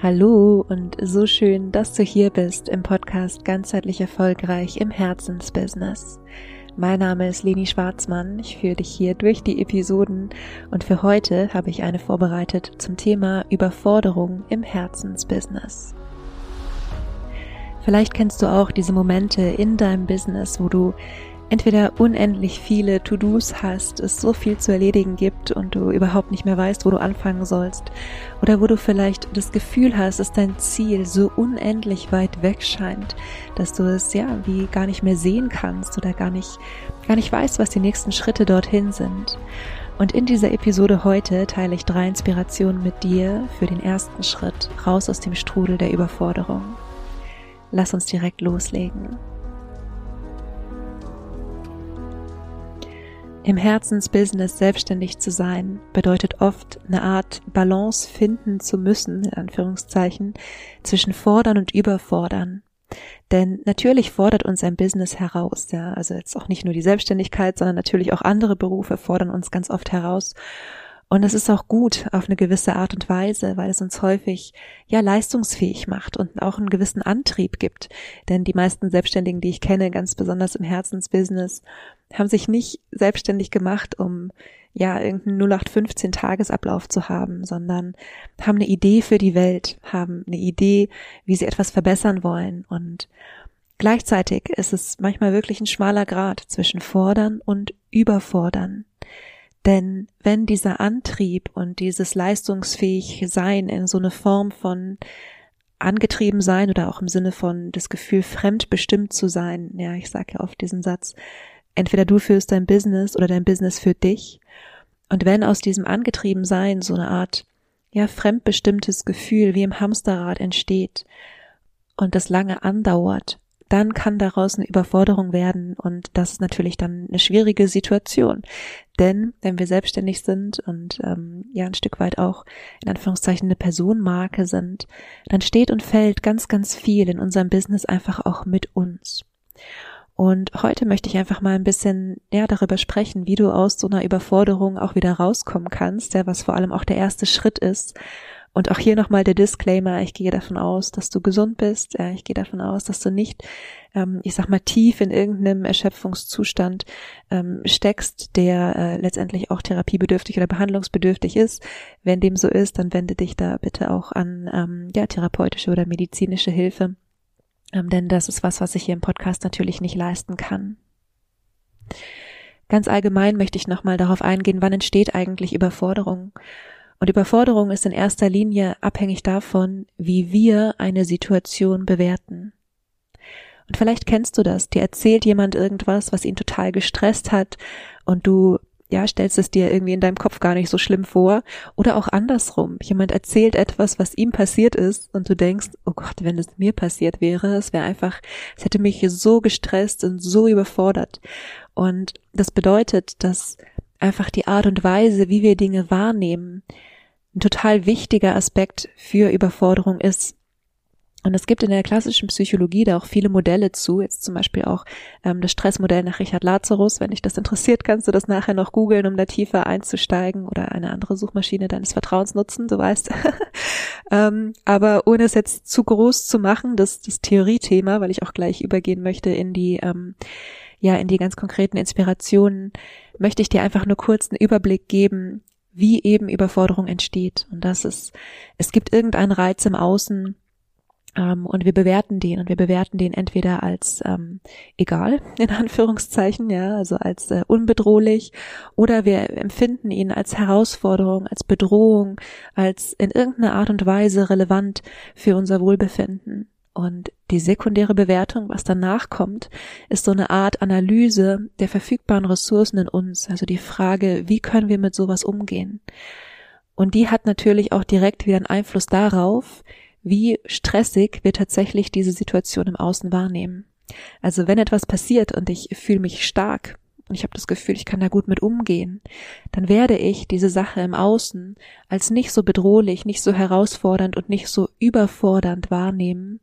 Hallo und so schön, dass du hier bist im Podcast Ganzheitlich Erfolgreich im Herzensbusiness. Mein Name ist Leni Schwarzmann. Ich führe dich hier durch die Episoden und für heute habe ich eine vorbereitet zum Thema Überforderung im Herzensbusiness. Vielleicht kennst du auch diese Momente in deinem Business, wo du entweder unendlich viele To-Dos hast, es so viel zu erledigen gibt und du überhaupt nicht mehr weißt, wo du anfangen sollst, oder wo du vielleicht das Gefühl hast, dass dein Ziel so unendlich weit weg scheint, dass du es ja wie gar nicht mehr sehen kannst oder gar nicht, gar nicht weißt, was die nächsten Schritte dorthin sind. Und in dieser Episode heute teile ich drei Inspirationen mit dir für den ersten Schritt raus aus dem Strudel der Überforderung. Lass uns direkt loslegen. Im Herzensbusiness selbstständig zu sein bedeutet oft eine Art Balance finden zu müssen, in Anführungszeichen, zwischen fordern und überfordern. Denn natürlich fordert uns ein Business heraus, ja, also jetzt auch nicht nur die Selbstständigkeit, sondern natürlich auch andere Berufe fordern uns ganz oft heraus. Und es ist auch gut auf eine gewisse Art und Weise, weil es uns häufig ja leistungsfähig macht und auch einen gewissen Antrieb gibt. Denn die meisten Selbstständigen, die ich kenne, ganz besonders im Herzensbusiness, haben sich nicht selbstständig gemacht, um ja irgendeinen 0815 Tagesablauf zu haben, sondern haben eine Idee für die Welt, haben eine Idee, wie sie etwas verbessern wollen und gleichzeitig ist es manchmal wirklich ein schmaler Grad zwischen fordern und überfordern. Denn wenn dieser Antrieb und dieses leistungsfähig Sein in so eine Form von angetrieben sein oder auch im Sinne von das Gefühl fremdbestimmt zu sein, ja, ich sage ja oft diesen Satz, entweder du führst dein Business oder dein Business führt dich. Und wenn aus diesem angetrieben Sein so eine Art, ja, fremdbestimmtes Gefühl wie im Hamsterrad entsteht und das lange andauert, dann kann daraus eine Überforderung werden und das ist natürlich dann eine schwierige Situation. Denn wenn wir selbstständig sind und ähm, ja ein Stück weit auch in Anführungszeichen eine Personenmarke sind, dann steht und fällt ganz, ganz viel in unserem Business einfach auch mit uns. Und heute möchte ich einfach mal ein bisschen ja, darüber sprechen, wie du aus so einer Überforderung auch wieder rauskommen kannst, ja, was vor allem auch der erste Schritt ist. Und auch hier nochmal der Disclaimer, ich gehe davon aus, dass du gesund bist, ich gehe davon aus, dass du nicht, ähm, ich sag mal, tief in irgendeinem Erschöpfungszustand ähm, steckst, der äh, letztendlich auch therapiebedürftig oder behandlungsbedürftig ist. Wenn dem so ist, dann wende dich da bitte auch an ähm, ja, therapeutische oder medizinische Hilfe denn das ist was, was ich hier im Podcast natürlich nicht leisten kann. Ganz allgemein möchte ich nochmal darauf eingehen, wann entsteht eigentlich Überforderung. Und Überforderung ist in erster Linie abhängig davon, wie wir eine Situation bewerten. Und vielleicht kennst du das, dir erzählt jemand irgendwas, was ihn total gestresst hat und du ja, stellst es dir irgendwie in deinem Kopf gar nicht so schlimm vor. Oder auch andersrum. Jemand erzählt etwas, was ihm passiert ist und du denkst, oh Gott, wenn es mir passiert wäre, es wäre einfach, es hätte mich so gestresst und so überfordert. Und das bedeutet, dass einfach die Art und Weise, wie wir Dinge wahrnehmen, ein total wichtiger Aspekt für Überforderung ist. Und es gibt in der klassischen Psychologie da auch viele Modelle zu, jetzt zum Beispiel auch ähm, das Stressmodell nach Richard Lazarus. Wenn dich das interessiert, kannst du das nachher noch googeln, um da tiefer einzusteigen oder eine andere Suchmaschine deines Vertrauens nutzen, du weißt. ähm, aber ohne es jetzt zu groß zu machen, das, das Theoriethema, weil ich auch gleich übergehen möchte in die, ähm, ja, in die ganz konkreten Inspirationen, möchte ich dir einfach nur kurz einen Überblick geben, wie eben Überforderung entsteht. Und das ist, es gibt irgendeinen Reiz im Außen, ähm, und wir bewerten den und wir bewerten den entweder als ähm, egal, in Anführungszeichen, ja, also als äh, unbedrohlich, oder wir empfinden ihn als Herausforderung, als Bedrohung, als in irgendeiner Art und Weise relevant für unser Wohlbefinden. Und die sekundäre Bewertung, was danach kommt, ist so eine Art Analyse der verfügbaren Ressourcen in uns. Also die Frage, wie können wir mit sowas umgehen? Und die hat natürlich auch direkt wieder einen Einfluss darauf, wie stressig wir tatsächlich diese Situation im Außen wahrnehmen. Also wenn etwas passiert und ich fühle mich stark und ich habe das Gefühl, ich kann da gut mit umgehen, dann werde ich diese Sache im Außen als nicht so bedrohlich, nicht so herausfordernd und nicht so überfordernd wahrnehmen,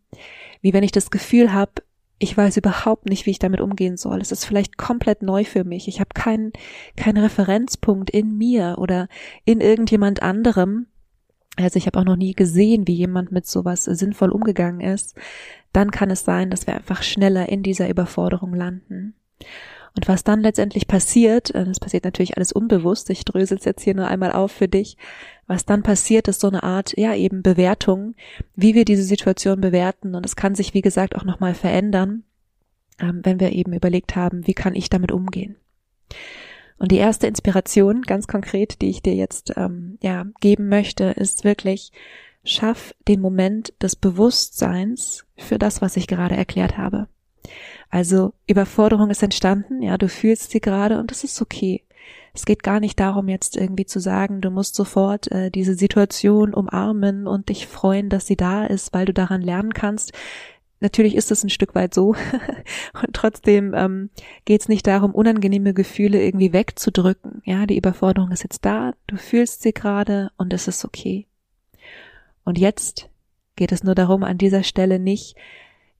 wie wenn ich das Gefühl habe, ich weiß überhaupt nicht, wie ich damit umgehen soll. Es ist vielleicht komplett neu für mich. Ich habe keinen keinen Referenzpunkt in mir oder in irgendjemand anderem, Also ich habe auch noch nie gesehen, wie jemand mit sowas sinnvoll umgegangen ist. Dann kann es sein, dass wir einfach schneller in dieser Überforderung landen. Und was dann letztendlich passiert, äh, das passiert natürlich alles unbewusst, ich drösel es jetzt hier nur einmal auf für dich, was dann passiert, ist so eine Art, ja, eben Bewertung, wie wir diese Situation bewerten. Und es kann sich, wie gesagt, auch nochmal verändern, ähm, wenn wir eben überlegt haben, wie kann ich damit umgehen. Und die erste Inspiration, ganz konkret, die ich dir jetzt ähm, ja geben möchte, ist wirklich, schaff den Moment des Bewusstseins für das, was ich gerade erklärt habe. Also Überforderung ist entstanden, ja, du fühlst sie gerade und das ist okay. Es geht gar nicht darum, jetzt irgendwie zu sagen, du musst sofort äh, diese Situation umarmen und dich freuen, dass sie da ist, weil du daran lernen kannst. Natürlich ist es ein Stück weit so. und trotzdem ähm, geht es nicht darum, unangenehme Gefühle irgendwie wegzudrücken. Ja, die Überforderung ist jetzt da, du fühlst sie gerade und es ist okay. Und jetzt geht es nur darum, an dieser Stelle nicht,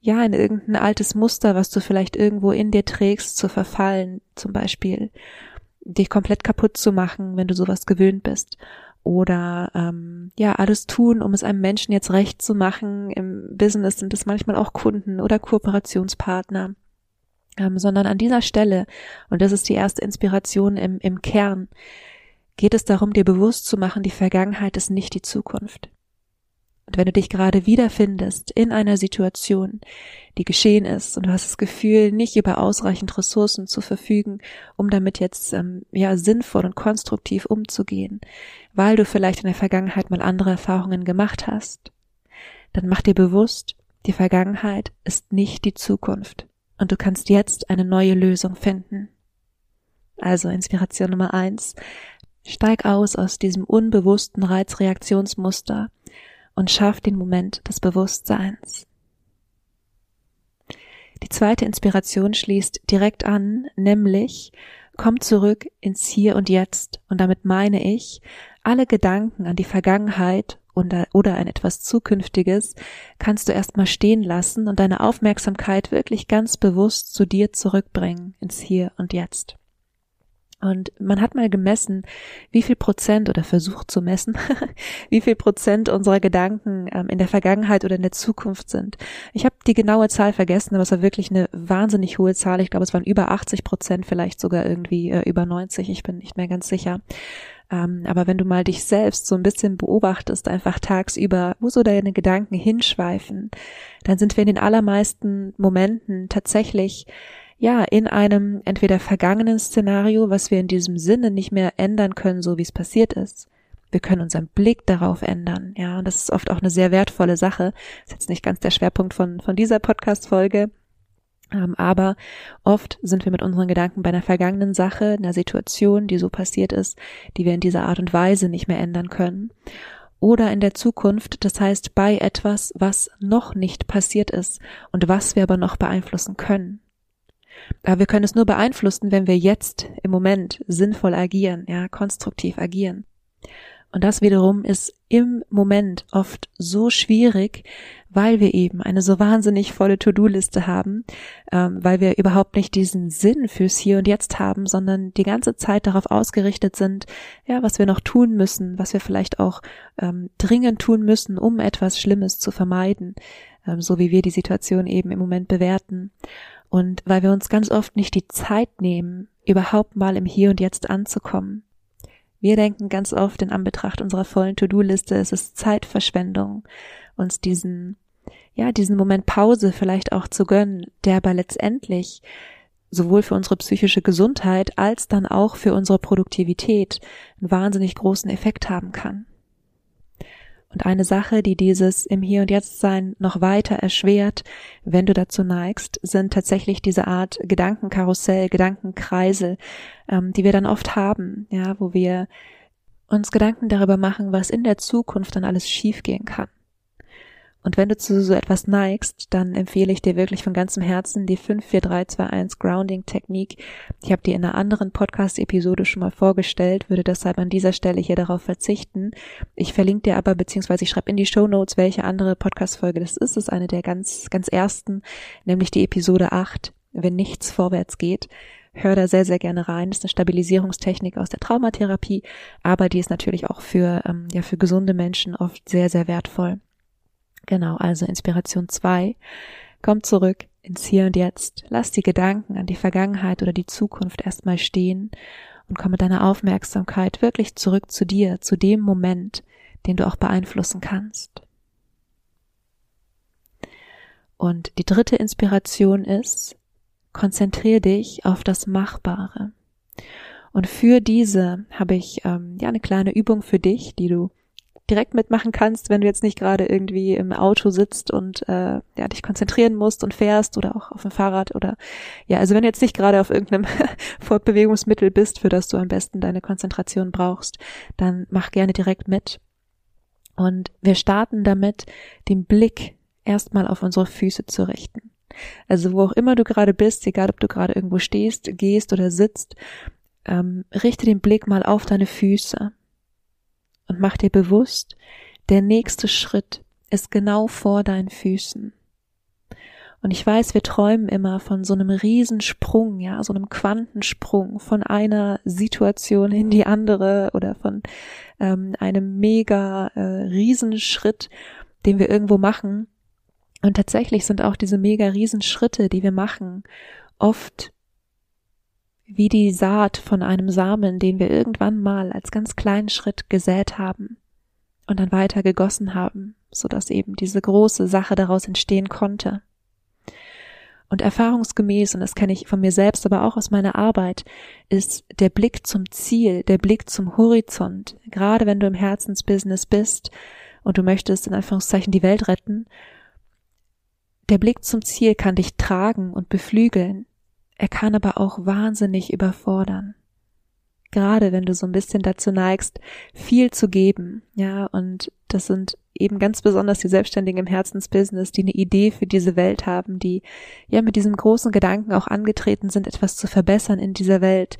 ja, in irgendein altes Muster, was du vielleicht irgendwo in dir trägst, zu verfallen, zum Beispiel dich komplett kaputt zu machen, wenn du sowas gewöhnt bist. Oder ähm, ja, alles tun, um es einem Menschen jetzt recht zu machen. Im Business sind es manchmal auch Kunden oder Kooperationspartner. Ähm, sondern an dieser Stelle, und das ist die erste Inspiration im, im Kern, geht es darum, dir bewusst zu machen, die Vergangenheit ist nicht die Zukunft. Und wenn du dich gerade wiederfindest in einer Situation, die geschehen ist und du hast das Gefühl, nicht über ausreichend Ressourcen zu verfügen, um damit jetzt ähm, ja sinnvoll und konstruktiv umzugehen, weil du vielleicht in der Vergangenheit mal andere Erfahrungen gemacht hast, dann mach dir bewusst, die Vergangenheit ist nicht die Zukunft und du kannst jetzt eine neue Lösung finden. Also Inspiration Nummer eins. Steig aus aus diesem unbewussten Reizreaktionsmuster und schaff den Moment des Bewusstseins. Die zweite Inspiration schließt direkt an, nämlich komm zurück ins Hier und Jetzt. Und damit meine ich, alle Gedanken an die Vergangenheit oder an etwas Zukünftiges kannst du erstmal stehen lassen und deine Aufmerksamkeit wirklich ganz bewusst zu dir zurückbringen ins Hier und Jetzt. Und man hat mal gemessen, wie viel Prozent oder versucht zu messen, wie viel Prozent unserer Gedanken ähm, in der Vergangenheit oder in der Zukunft sind. Ich habe die genaue Zahl vergessen, aber es war wirklich eine wahnsinnig hohe Zahl. Ich glaube, es waren über 80 Prozent, vielleicht sogar irgendwie äh, über 90. Ich bin nicht mehr ganz sicher. Ähm, aber wenn du mal dich selbst so ein bisschen beobachtest, einfach tagsüber, wo so deine Gedanken hinschweifen, dann sind wir in den allermeisten Momenten tatsächlich ja, in einem entweder vergangenen Szenario, was wir in diesem Sinne nicht mehr ändern können, so wie es passiert ist. Wir können unseren Blick darauf ändern, ja, und das ist oft auch eine sehr wertvolle Sache. Ist jetzt nicht ganz der Schwerpunkt von, von dieser Podcast-Folge, ähm, aber oft sind wir mit unseren Gedanken bei einer vergangenen Sache, einer Situation, die so passiert ist, die wir in dieser Art und Weise nicht mehr ändern können. Oder in der Zukunft, das heißt bei etwas, was noch nicht passiert ist und was wir aber noch beeinflussen können. Aber wir können es nur beeinflussen, wenn wir jetzt im Moment sinnvoll agieren, ja, konstruktiv agieren. Und das wiederum ist im Moment oft so schwierig, weil wir eben eine so wahnsinnig volle To-Do-Liste haben, ähm, weil wir überhaupt nicht diesen Sinn fürs Hier und Jetzt haben, sondern die ganze Zeit darauf ausgerichtet sind, ja, was wir noch tun müssen, was wir vielleicht auch ähm, dringend tun müssen, um etwas Schlimmes zu vermeiden, ähm, so wie wir die Situation eben im Moment bewerten. Und weil wir uns ganz oft nicht die Zeit nehmen, überhaupt mal im Hier und Jetzt anzukommen. Wir denken ganz oft in Anbetracht unserer vollen To-Do-Liste, es ist Zeitverschwendung, uns diesen, ja, diesen Moment Pause vielleicht auch zu gönnen, der aber letztendlich sowohl für unsere psychische Gesundheit als dann auch für unsere Produktivität einen wahnsinnig großen Effekt haben kann. Und eine Sache, die dieses im Hier und Jetzt sein noch weiter erschwert, wenn du dazu neigst, sind tatsächlich diese Art Gedankenkarussell, Gedankenkreisel, ähm, die wir dann oft haben, ja, wo wir uns Gedanken darüber machen, was in der Zukunft dann alles schiefgehen kann. Und wenn du zu so etwas neigst, dann empfehle ich dir wirklich von ganzem Herzen die 54321 Grounding Technik. Ich habe die in einer anderen Podcast-Episode schon mal vorgestellt, würde deshalb an dieser Stelle hier darauf verzichten. Ich verlinke dir aber, beziehungsweise ich schreibe in die Show Notes, welche andere Podcast-Folge das ist. Das ist eine der ganz, ganz ersten, nämlich die Episode 8, wenn nichts vorwärts geht. hör da sehr, sehr gerne rein. Das ist eine Stabilisierungstechnik aus der Traumatherapie, aber die ist natürlich auch für, ähm, ja, für gesunde Menschen oft sehr, sehr wertvoll. Genau, also Inspiration zwei. Komm zurück ins Hier und Jetzt. Lass die Gedanken an die Vergangenheit oder die Zukunft erstmal stehen und komm mit deiner Aufmerksamkeit wirklich zurück zu dir, zu dem Moment, den du auch beeinflussen kannst. Und die dritte Inspiration ist, konzentriere dich auf das Machbare. Und für diese habe ich ähm, ja eine kleine Übung für dich, die du direkt mitmachen kannst, wenn du jetzt nicht gerade irgendwie im Auto sitzt und äh, ja, dich konzentrieren musst und fährst oder auch auf dem Fahrrad oder ja, also wenn du jetzt nicht gerade auf irgendeinem Fortbewegungsmittel bist, für das du am besten deine Konzentration brauchst, dann mach gerne direkt mit. Und wir starten damit, den Blick erstmal auf unsere Füße zu richten. Also wo auch immer du gerade bist, egal ob du gerade irgendwo stehst, gehst oder sitzt, ähm, richte den Blick mal auf deine Füße und mach dir bewusst, der nächste Schritt ist genau vor deinen Füßen. Und ich weiß, wir träumen immer von so einem Riesensprung, ja, so einem Quantensprung von einer Situation in die andere oder von ähm, einem mega äh, Riesenschritt, den wir irgendwo machen. Und tatsächlich sind auch diese mega Riesenschritte, die wir machen, oft wie die Saat von einem Samen, den wir irgendwann mal als ganz kleinen Schritt gesät haben und dann weiter gegossen haben, so dass eben diese große Sache daraus entstehen konnte. Und erfahrungsgemäß, und das kenne ich von mir selbst, aber auch aus meiner Arbeit, ist der Blick zum Ziel, der Blick zum Horizont, gerade wenn du im Herzensbusiness bist und du möchtest in Anführungszeichen die Welt retten, der Blick zum Ziel kann dich tragen und beflügeln, er kann aber auch wahnsinnig überfordern. Gerade wenn du so ein bisschen dazu neigst, viel zu geben, ja, und das sind eben ganz besonders die Selbstständigen im Herzensbusiness, die eine Idee für diese Welt haben, die ja mit diesem großen Gedanken auch angetreten sind, etwas zu verbessern in dieser Welt,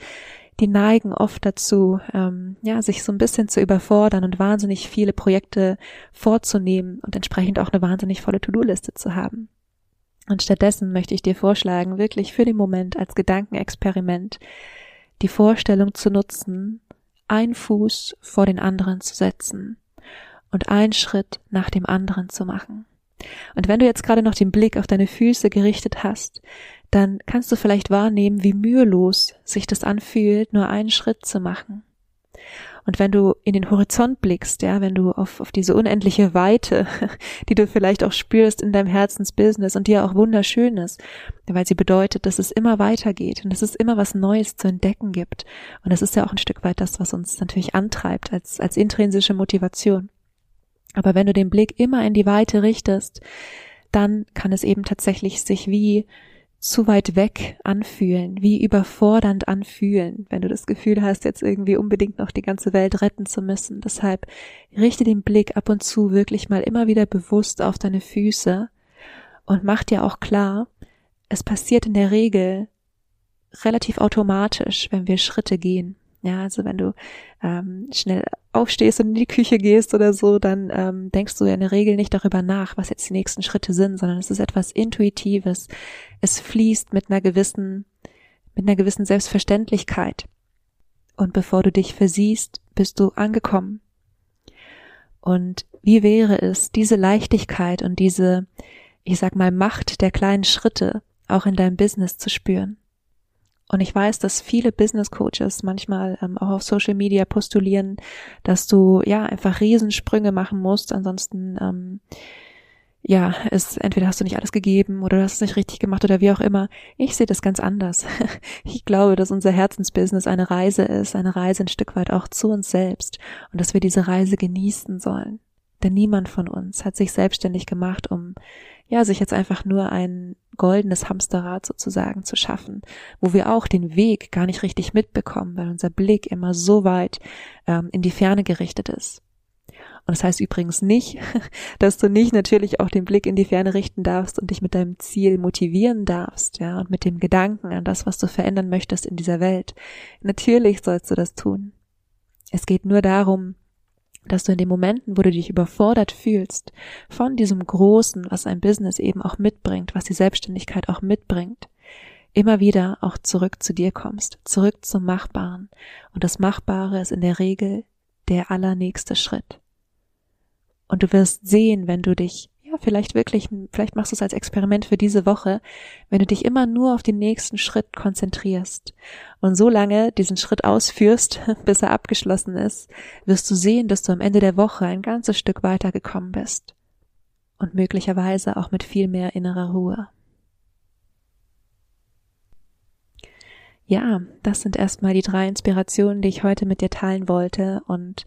die neigen oft dazu, ähm, ja, sich so ein bisschen zu überfordern und wahnsinnig viele Projekte vorzunehmen und entsprechend auch eine wahnsinnig volle To-Do-Liste zu haben. Und stattdessen möchte ich dir vorschlagen, wirklich für den Moment als Gedankenexperiment die Vorstellung zu nutzen, ein Fuß vor den anderen zu setzen und einen Schritt nach dem anderen zu machen. Und wenn du jetzt gerade noch den Blick auf deine Füße gerichtet hast, dann kannst du vielleicht wahrnehmen, wie mühelos sich das anfühlt, nur einen Schritt zu machen. Und wenn du in den Horizont blickst, ja, wenn du auf, auf diese unendliche Weite, die du vielleicht auch spürst in deinem Herzensbusiness und die ja auch wunderschön ist, weil sie bedeutet, dass es immer weitergeht und dass es immer was Neues zu entdecken gibt. Und das ist ja auch ein Stück weit das, was uns natürlich antreibt als, als intrinsische Motivation. Aber wenn du den Blick immer in die Weite richtest, dann kann es eben tatsächlich sich wie zu weit weg anfühlen, wie überfordernd anfühlen, wenn du das Gefühl hast, jetzt irgendwie unbedingt noch die ganze Welt retten zu müssen. Deshalb richte den Blick ab und zu wirklich mal immer wieder bewusst auf deine Füße und mach dir auch klar, es passiert in der Regel relativ automatisch, wenn wir Schritte gehen. Ja, also wenn du ähm, schnell aufstehst und in die Küche gehst oder so, dann ähm, denkst du ja in der Regel nicht darüber nach, was jetzt die nächsten Schritte sind, sondern es ist etwas Intuitives. Es fließt mit einer gewissen, mit einer gewissen Selbstverständlichkeit. Und bevor du dich versiehst, bist du angekommen. Und wie wäre es, diese Leichtigkeit und diese, ich sag mal, Macht der kleinen Schritte auch in deinem Business zu spüren? Und ich weiß, dass viele Business Coaches manchmal ähm, auch auf Social Media postulieren, dass du ja einfach Riesensprünge machen musst, ansonsten ähm, ja, ist entweder hast du nicht alles gegeben oder du hast es nicht richtig gemacht oder wie auch immer. Ich sehe das ganz anders. Ich glaube, dass unser Herzensbusiness eine Reise ist, eine Reise ein Stück weit auch zu uns selbst und dass wir diese Reise genießen sollen. Denn niemand von uns hat sich selbstständig gemacht, um ja, sich jetzt einfach nur ein goldenes Hamsterrad sozusagen zu schaffen, wo wir auch den Weg gar nicht richtig mitbekommen, weil unser Blick immer so weit ähm, in die Ferne gerichtet ist. Und das heißt übrigens nicht, dass du nicht natürlich auch den Blick in die Ferne richten darfst und dich mit deinem Ziel motivieren darfst, ja, und mit dem Gedanken an das, was du verändern möchtest in dieser Welt. Natürlich sollst du das tun. Es geht nur darum, dass du in den Momenten, wo du dich überfordert fühlst, von diesem Großen, was ein Business eben auch mitbringt, was die Selbstständigkeit auch mitbringt, immer wieder auch zurück zu dir kommst, zurück zum Machbaren. Und das Machbare ist in der Regel der allernächste Schritt. Und du wirst sehen, wenn du dich, vielleicht wirklich, vielleicht machst du es als Experiment für diese Woche, wenn du dich immer nur auf den nächsten Schritt konzentrierst und so lange diesen Schritt ausführst, bis er abgeschlossen ist, wirst du sehen, dass du am Ende der Woche ein ganzes Stück weiter gekommen bist. Und möglicherweise auch mit viel mehr innerer Ruhe. Ja, das sind erstmal die drei Inspirationen, die ich heute mit dir teilen wollte und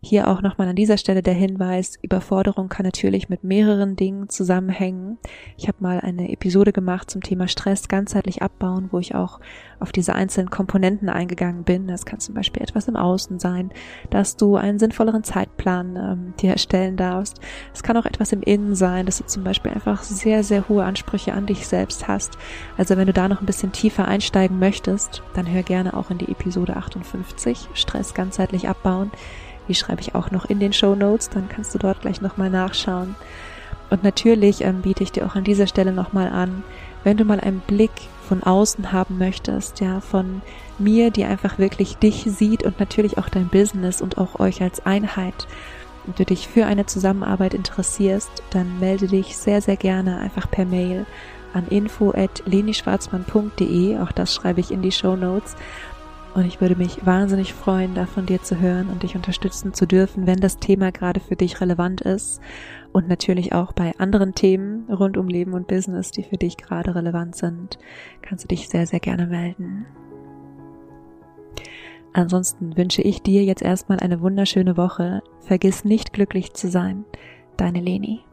hier auch nochmal an dieser Stelle der Hinweis, Überforderung kann natürlich mit mehreren Dingen zusammenhängen. Ich habe mal eine Episode gemacht zum Thema Stress ganzheitlich abbauen, wo ich auch auf diese einzelnen Komponenten eingegangen bin. Das kann zum Beispiel etwas im Außen sein, dass du einen sinnvolleren Zeitplan ähm, dir erstellen darfst. Es kann auch etwas im Innen sein, dass du zum Beispiel einfach sehr, sehr hohe Ansprüche an dich selbst hast. Also wenn du da noch ein bisschen tiefer einsteigen möchtest, dann hör gerne auch in die Episode 58, Stress ganzheitlich abbauen. Die schreibe ich auch noch in den Show Notes, dann kannst du dort gleich nochmal nachschauen. Und natürlich ähm, biete ich dir auch an dieser Stelle nochmal an, wenn du mal einen Blick von außen haben möchtest, ja, von mir, die einfach wirklich dich sieht und natürlich auch dein Business und auch euch als Einheit und du dich für eine Zusammenarbeit interessierst, dann melde dich sehr, sehr gerne einfach per Mail an info at lenischwarzmann.de, auch das schreibe ich in die Show Notes und ich würde mich wahnsinnig freuen, da von dir zu hören und dich unterstützen zu dürfen, wenn das Thema gerade für dich relevant ist. Und natürlich auch bei anderen Themen rund um Leben und Business, die für dich gerade relevant sind, kannst du dich sehr, sehr gerne melden. Ansonsten wünsche ich dir jetzt erstmal eine wunderschöne Woche. Vergiss nicht glücklich zu sein. Deine Leni.